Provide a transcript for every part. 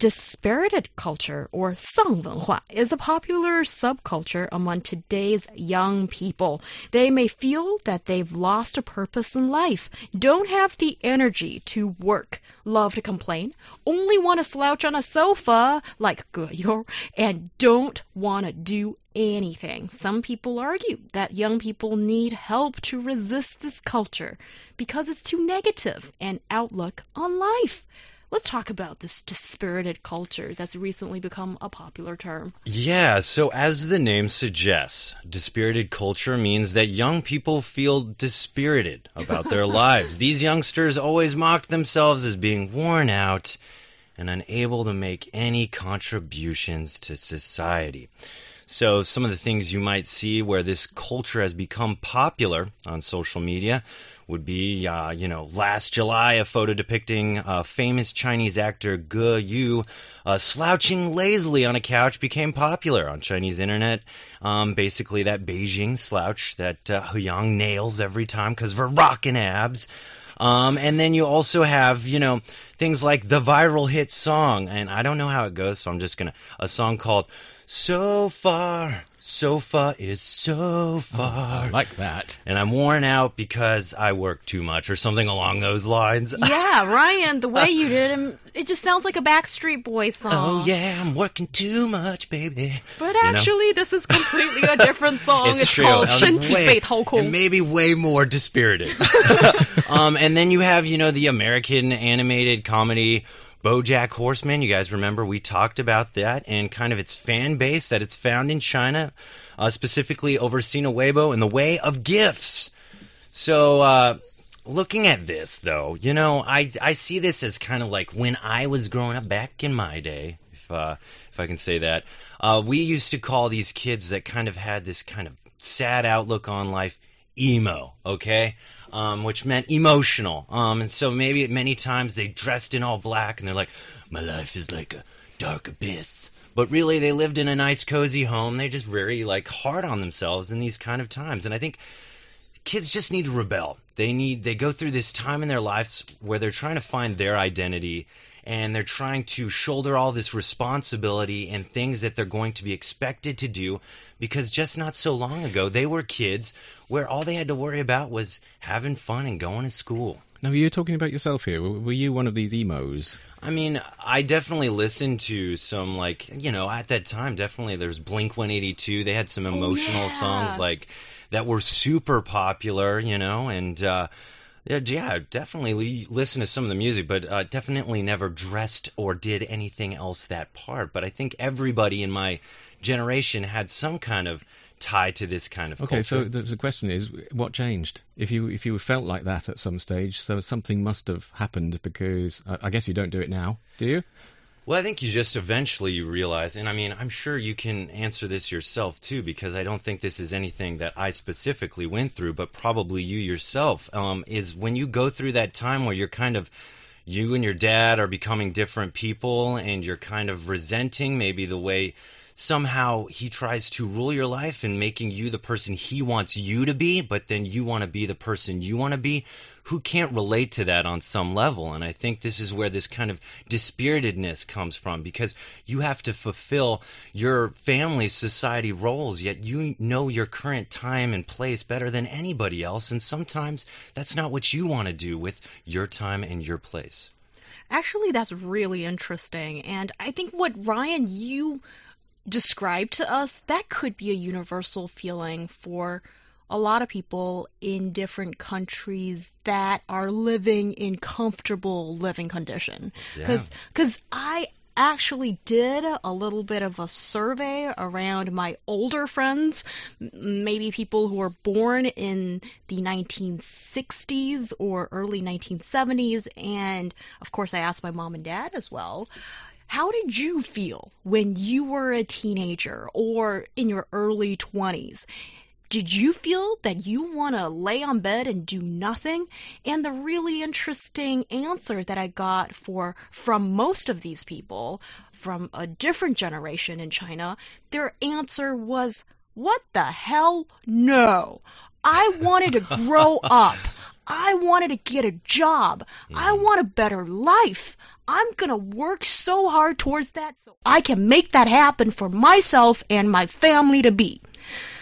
Dispirited culture, or 丧文化, is a popular subculture among today's young people. They may feel that they've lost a purpose in life, don't have the energy to work, love to complain, only want to slouch on a sofa like Ge You, and don't want to do anything. Some people argue that young people need help to resist this culture because it's too negative an outlook on life. Let's talk about this dispirited culture that's recently become a popular term. Yeah, so as the name suggests, dispirited culture means that young people feel dispirited about their lives. These youngsters always mocked themselves as being worn out and unable to make any contributions to society. So, some of the things you might see where this culture has become popular on social media would be, uh, you know, last July, a photo depicting uh, famous Chinese actor Ge You uh, slouching lazily on a couch became popular on Chinese internet. Um, basically, that Beijing slouch that uh, Huyang nails every time because of her rockin' abs. Um, and then you also have, you know, things like the viral hit song, and I don't know how it goes, so I'm just gonna a song called so far, so far is so far. Oh, like that. And I'm worn out because I work too much or something along those lines. Yeah, Ryan, the way you did it, it just sounds like a Backstreet Boy song. Oh, yeah, I'm working too much, baby. But actually, you know? this is completely a different song. it's, it's called um, Shen Ti and Maybe way more dispirited. um, and then you have, you know, the American animated comedy BoJack Horseman. You guys remember we talked about that and kind of its fan base that it's found in China, uh, specifically over Sina Weibo in the way of gifts. So, uh, looking at this though, you know, I I see this as kind of like when I was growing up back in my day, if uh, if I can say that. Uh, we used to call these kids that kind of had this kind of sad outlook on life emo, okay? Um, which meant emotional. Um, and so maybe many times they dressed in all black and they're like, my life is like a dark abyss. But really, they lived in a nice, cozy home. They're just very like hard on themselves in these kind of times. And I think kids just need to rebel. They need they go through this time in their lives where they're trying to find their identity and they're trying to shoulder all this responsibility and things that they're going to be expected to do because just not so long ago they were kids where all they had to worry about was having fun and going to school. Now, you're you talking about yourself here? Were were you one of these emos? I mean, I definitely listened to some like, you know, at that time definitely there's Blink 182. They had some emotional yeah. songs like that were super popular, you know, and uh yeah, yeah, definitely li- listen to some of the music, but uh, definitely never dressed or did anything else that part. But I think everybody in my generation had some kind of tie to this kind of Okay, so culture. the, the question is, what changed? If you if you felt like that at some stage, so something must have happened because uh, I guess you don't do it now, do you? Well, I think you just eventually you realize, and I mean, I'm sure you can answer this yourself too, because I don't think this is anything that I specifically went through, but probably you yourself. Um, is when you go through that time where you're kind of you and your dad are becoming different people, and you're kind of resenting maybe the way somehow he tries to rule your life and making you the person he wants you to be, but then you want to be the person you want to be. Who can't relate to that on some level? And I think this is where this kind of dispiritedness comes from because you have to fulfill your family society roles, yet you know your current time and place better than anybody else. And sometimes that's not what you want to do with your time and your place. Actually, that's really interesting. And I think what Ryan, you described to us, that could be a universal feeling for a lot of people in different countries that are living in comfortable living condition. Because because I actually did a little bit of a survey around my older friends, maybe people who were born in the 1960s or early 1970s, and of course I asked my mom and dad as well. How did you feel when you were a teenager or in your early 20s? Did you feel that you want to lay on bed and do nothing? And the really interesting answer that I got for from most of these people from a different generation in China, their answer was, "What the hell? No. I wanted to grow up. I wanted to get a job. I mm. want a better life. I'm going to work so hard towards that so I can make that happen for myself and my family to be.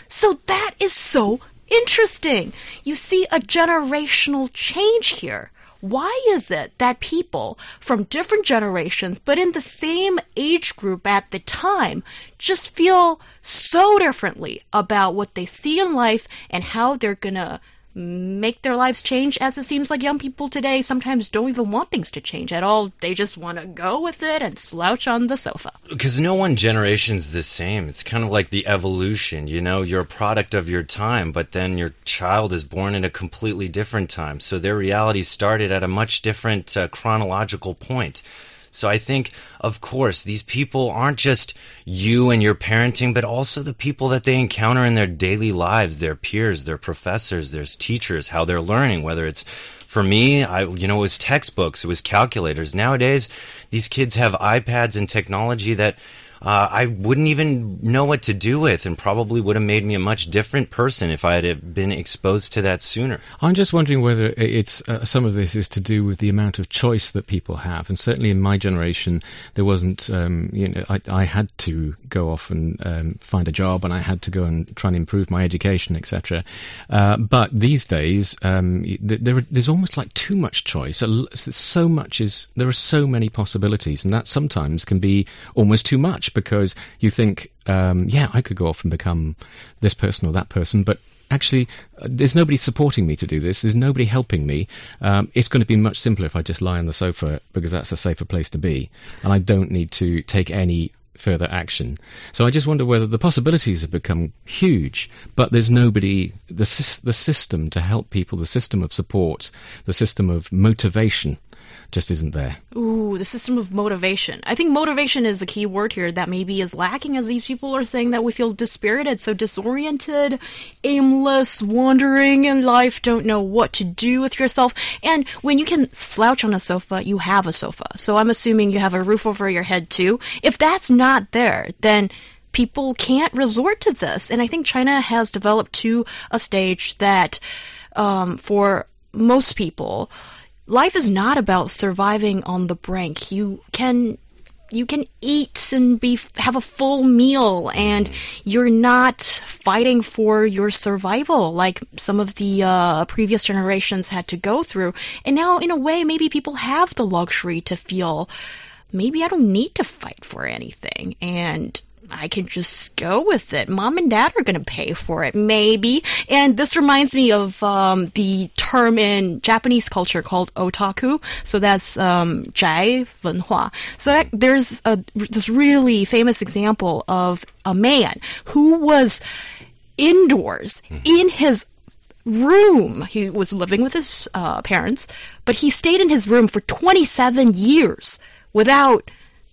So that is so interesting. You see a generational change here. Why is it that people from different generations, but in the same age group at the time, just feel so differently about what they see in life and how they're going to make their lives change as it seems like young people today sometimes don't even want things to change at all. They just want to go with it and slouch on the sofa. Because no one generation's the same. It's kind of like the evolution, you know, you're a product of your time, but then your child is born in a completely different time. So their reality started at a much different uh, chronological point. So I think, of course, these people aren't just you and your parenting, but also the people that they encounter in their daily lives, their peers, their professors, their teachers, how they're learning, whether it's for me, I you know, it was textbooks, it was calculators. Nowadays, these kids have iPads and technology that uh, I wouldn't even know what to do with, and probably would have made me a much different person if I had been exposed to that sooner. I'm just wondering whether it's uh, some of this is to do with the amount of choice that people have, and certainly in my generation, there wasn't. Um, you know, I, I, had to go off and um, find a job, and I had to go and try and improve my education, etc. Uh, but these days, um, there, there's almost like too much choice. So much is there are so many possibilities, and that sometimes can be almost too because you think, um, yeah, I could go off and become this person or that person, but actually, uh, there's nobody supporting me to do this. There's nobody helping me. Um, it's going to be much simpler if I just lie on the sofa because that's a safer place to be, and I don't need to take any further action. So I just wonder whether the possibilities have become huge, but there's nobody, the, the system to help people, the system of support, the system of motivation just isn't there. Ooh, the system of motivation. I think motivation is a key word here that maybe is lacking as these people are saying that we feel dispirited, so disoriented, aimless, wandering in life, don't know what to do with yourself. And when you can slouch on a sofa, you have a sofa. So I'm assuming you have a roof over your head too. If that's not there, then people can't resort to this. And I think China has developed to a stage that um, for most people, life is not about surviving on the brink. You can you can eat and be have a full meal and you're not fighting for your survival like some of the uh, previous generations had to go through. And now in a way maybe people have the luxury to feel maybe I don't need to fight for anything. And I can just go with it. Mom and dad are going to pay for it, maybe. And this reminds me of um, the term in Japanese culture called otaku. So that's um, zhai wenhua. So that, there's a, this really famous example of a man who was indoors mm-hmm. in his room. He was living with his uh, parents, but he stayed in his room for 27 years without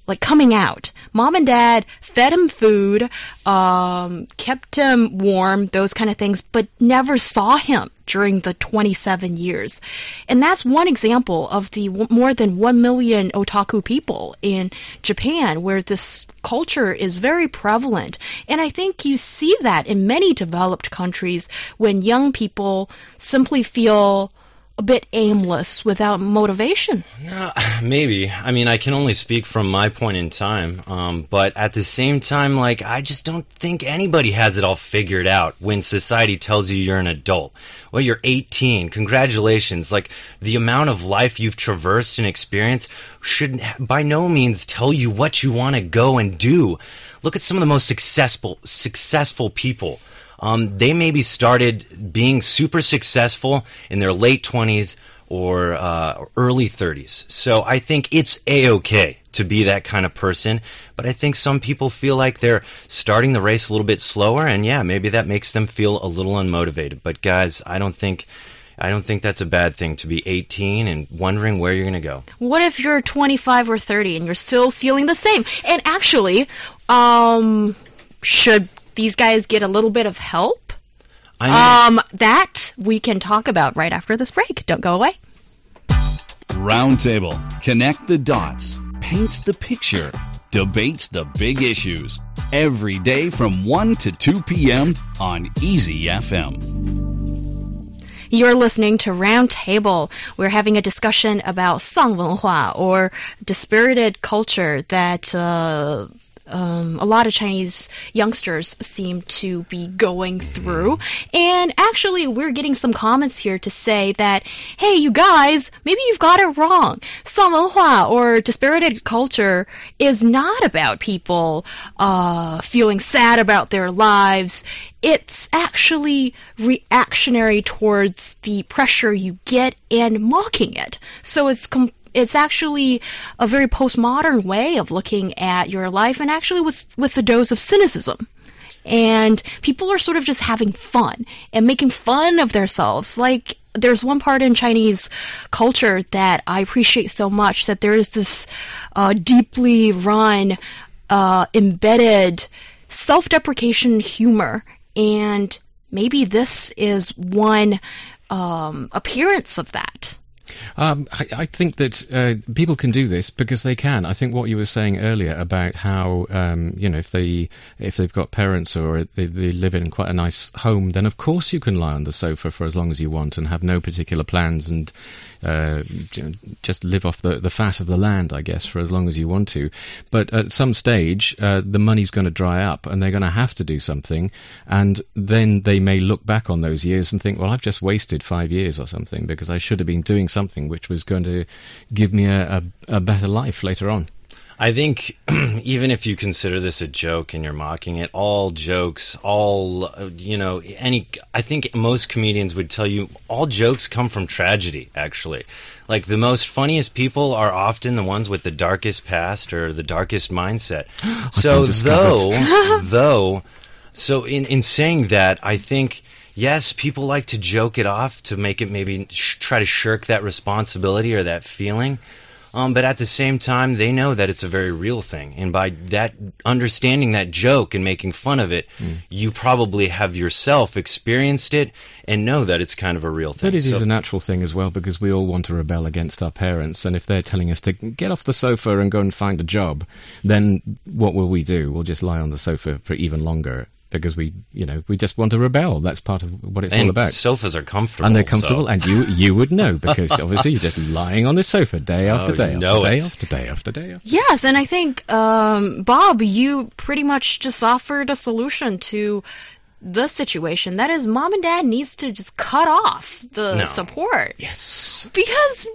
like coming out. Mom and dad fed him food, um, kept him warm, those kind of things, but never saw him during the 27 years. And that's one example of the more than 1 million otaku people in Japan where this culture is very prevalent. And I think you see that in many developed countries when young people simply feel a bit aimless without motivation. No, maybe. I mean, I can only speak from my point in time. Um, but at the same time, like, I just don't think anybody has it all figured out when society tells you you're an adult. Well, you're 18. Congratulations. Like, the amount of life you've traversed and experienced should by no means tell you what you want to go and do. Look at some of the most successful, successful people um, they maybe started being super successful in their late 20s or uh, early 30s. So I think it's a-okay to be that kind of person. But I think some people feel like they're starting the race a little bit slower, and yeah, maybe that makes them feel a little unmotivated. But guys, I don't think. I don't think that's a bad thing to be 18 and wondering where you're going to go. What if you're 25 or 30 and you're still feeling the same? And actually, um, should these guys get a little bit of help? Um, that we can talk about right after this break. Don't go away. Roundtable connect the dots, paints the picture, debates the big issues. Every day from 1 to 2 p.m. on EZFM. You're listening to Roundtable. We're having a discussion about Sangwenhua or dispirited culture that. Uh, um, a lot of Chinese youngsters seem to be going through. And actually, we're getting some comments here to say that, hey, you guys, maybe you've got it wrong. Sangwenhua or dispirited culture is not about people uh, feeling sad about their lives. It's actually reactionary towards the pressure you get and mocking it. So it's it's actually a very postmodern way of looking at your life and actually with with a dose of cynicism. And people are sort of just having fun and making fun of themselves. Like there's one part in Chinese culture that I appreciate so much that there is this uh, deeply run, uh, embedded self-deprecation humor, and maybe this is one um, appearance of that. Um, I, I, think that uh, people can do this because they can. I think what you were saying earlier about how um, you know if they if they've got parents or they, they, live in quite a nice home, then of course you can lie on the sofa for as long as you want and have no particular plans and uh, just live off the, the fat of the land, I guess, for as long as you want to. But at some stage, uh, the money's going to dry up and they're going to have to do something. And then they may look back on those years and think, well, I've just wasted five years or something because I should have been doing something which was going to give me a, a, a better life later on. I think even if you consider this a joke and you're mocking it, all jokes, all you know, any I think most comedians would tell you all jokes come from tragedy actually. Like the most funniest people are often the ones with the darkest past or the darkest mindset. so though though so in in saying that, I think yes, people like to joke it off to make it maybe sh- try to shirk that responsibility or that feeling. Um, but at the same time, they know that it's a very real thing, and by that understanding that joke and making fun of it, mm. you probably have yourself experienced it and know that it's kind of a real thing. But it so, is a natural thing as well because we all want to rebel against our parents, and if they're telling us to get off the sofa and go and find a job, then what will we do? We'll just lie on the sofa for even longer because we, you know, we just want to rebel. That's part of what it's and all about. Sofas are comfortable, and they're comfortable, so. and you you would know because obviously you're just lying on the sofa day after oh, day after day after day after day. After yes, and I think um, Bob, you pretty much just offered a solution to the situation. That is, mom and dad needs to just cut off the no. support. Yes. Because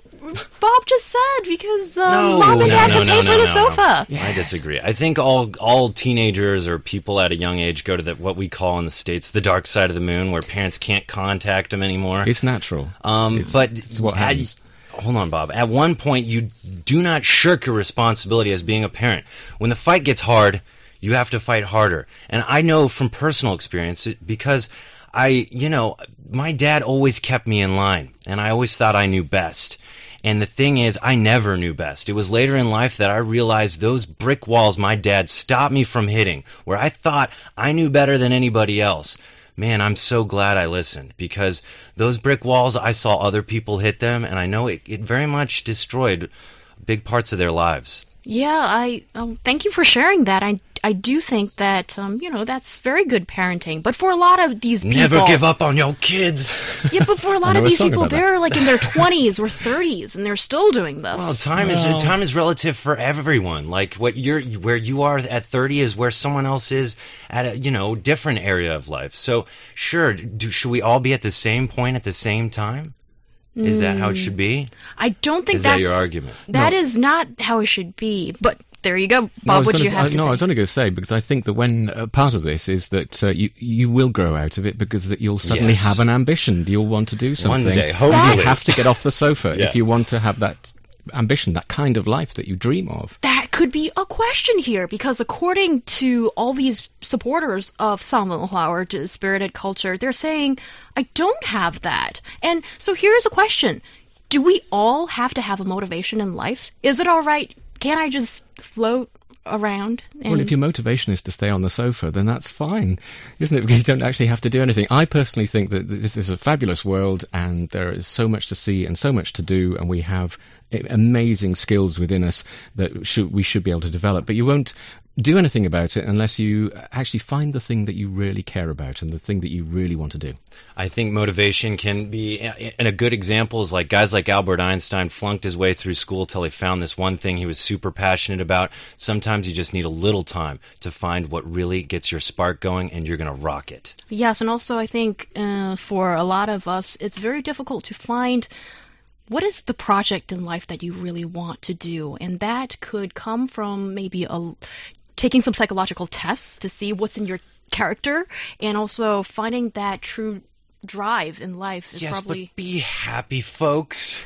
Bob just said because um, no, mom and no, dad no, can no, pay no, for the no, sofa. I disagree. I think all all teenagers or people at a young age go to the, what we call in the states the dark side of the moon, where parents can't contact them anymore. It's natural. Um, it's, but it's what at, happens. hold on, Bob. At one point, you do not shirk your responsibility as being a parent. When the fight gets hard, you have to fight harder. And I know from personal experience because I, you know, my dad always kept me in line, and I always thought I knew best. And the thing is, I never knew best. It was later in life that I realized those brick walls my dad stopped me from hitting, where I thought I knew better than anybody else. Man, I'm so glad I listened because those brick walls, I saw other people hit them, and I know it, it very much destroyed big parts of their lives. Yeah, I um, thank you for sharing that. I I do think that um, you know that's very good parenting. But for a lot of these people, never give up on your kids. yeah, but for a lot of these people, they're like in their 20s or 30s, and they're still doing this. Well, time Well- is time is relative for everyone. Like what you're where you are at 30 is where someone else is at a you know different area of life. So sure, do, should we all be at the same point at the same time? Is that how it should be? I don't think Is that that's your argument? That No. is not how it should be. But there you go, Bob. was what do you have I- to no, say? I was only going to say because I think that when uh, part of this is that uh, you you will grow out of it because that you'll suddenly Yes. have an ambition. You'll want to do something. One day, hopefully, You hopefully. have to get off the sofa Yeah. if you want to have that ambition, that kind of life that you dream of. that could be a question here because according to all these supporters of or to spirited culture, they're saying, I don't have that. And so here's a question. Do we all have to have a motivation in life? Is it all right? Can I just float around. And Well, if your motivation is to stay on the sofa, then that's fine, isn't it? Because you don't actually have to do anything. I personally think that this is a fabulous world, and there is so much to see and so much to do, and we have amazing skills within us that should, we should be able to develop. But you won't do anything about it unless you actually find the thing that you really care about and the thing that you really want to do. I think motivation can be, and a good example is like guys like Albert Einstein flunked his way through school till he found this one thing he was super passionate about. Sometimes you just need a little time to find what really gets your spark going, and you're going to rock it. Yes, and also I think uh, for a lot of us, it's very difficult to find what is the project in life that you really want to do, and that could come from maybe a taking some psychological tests to see what's in your character, and also finding that true drive in life is yes, probably but be happy, folks.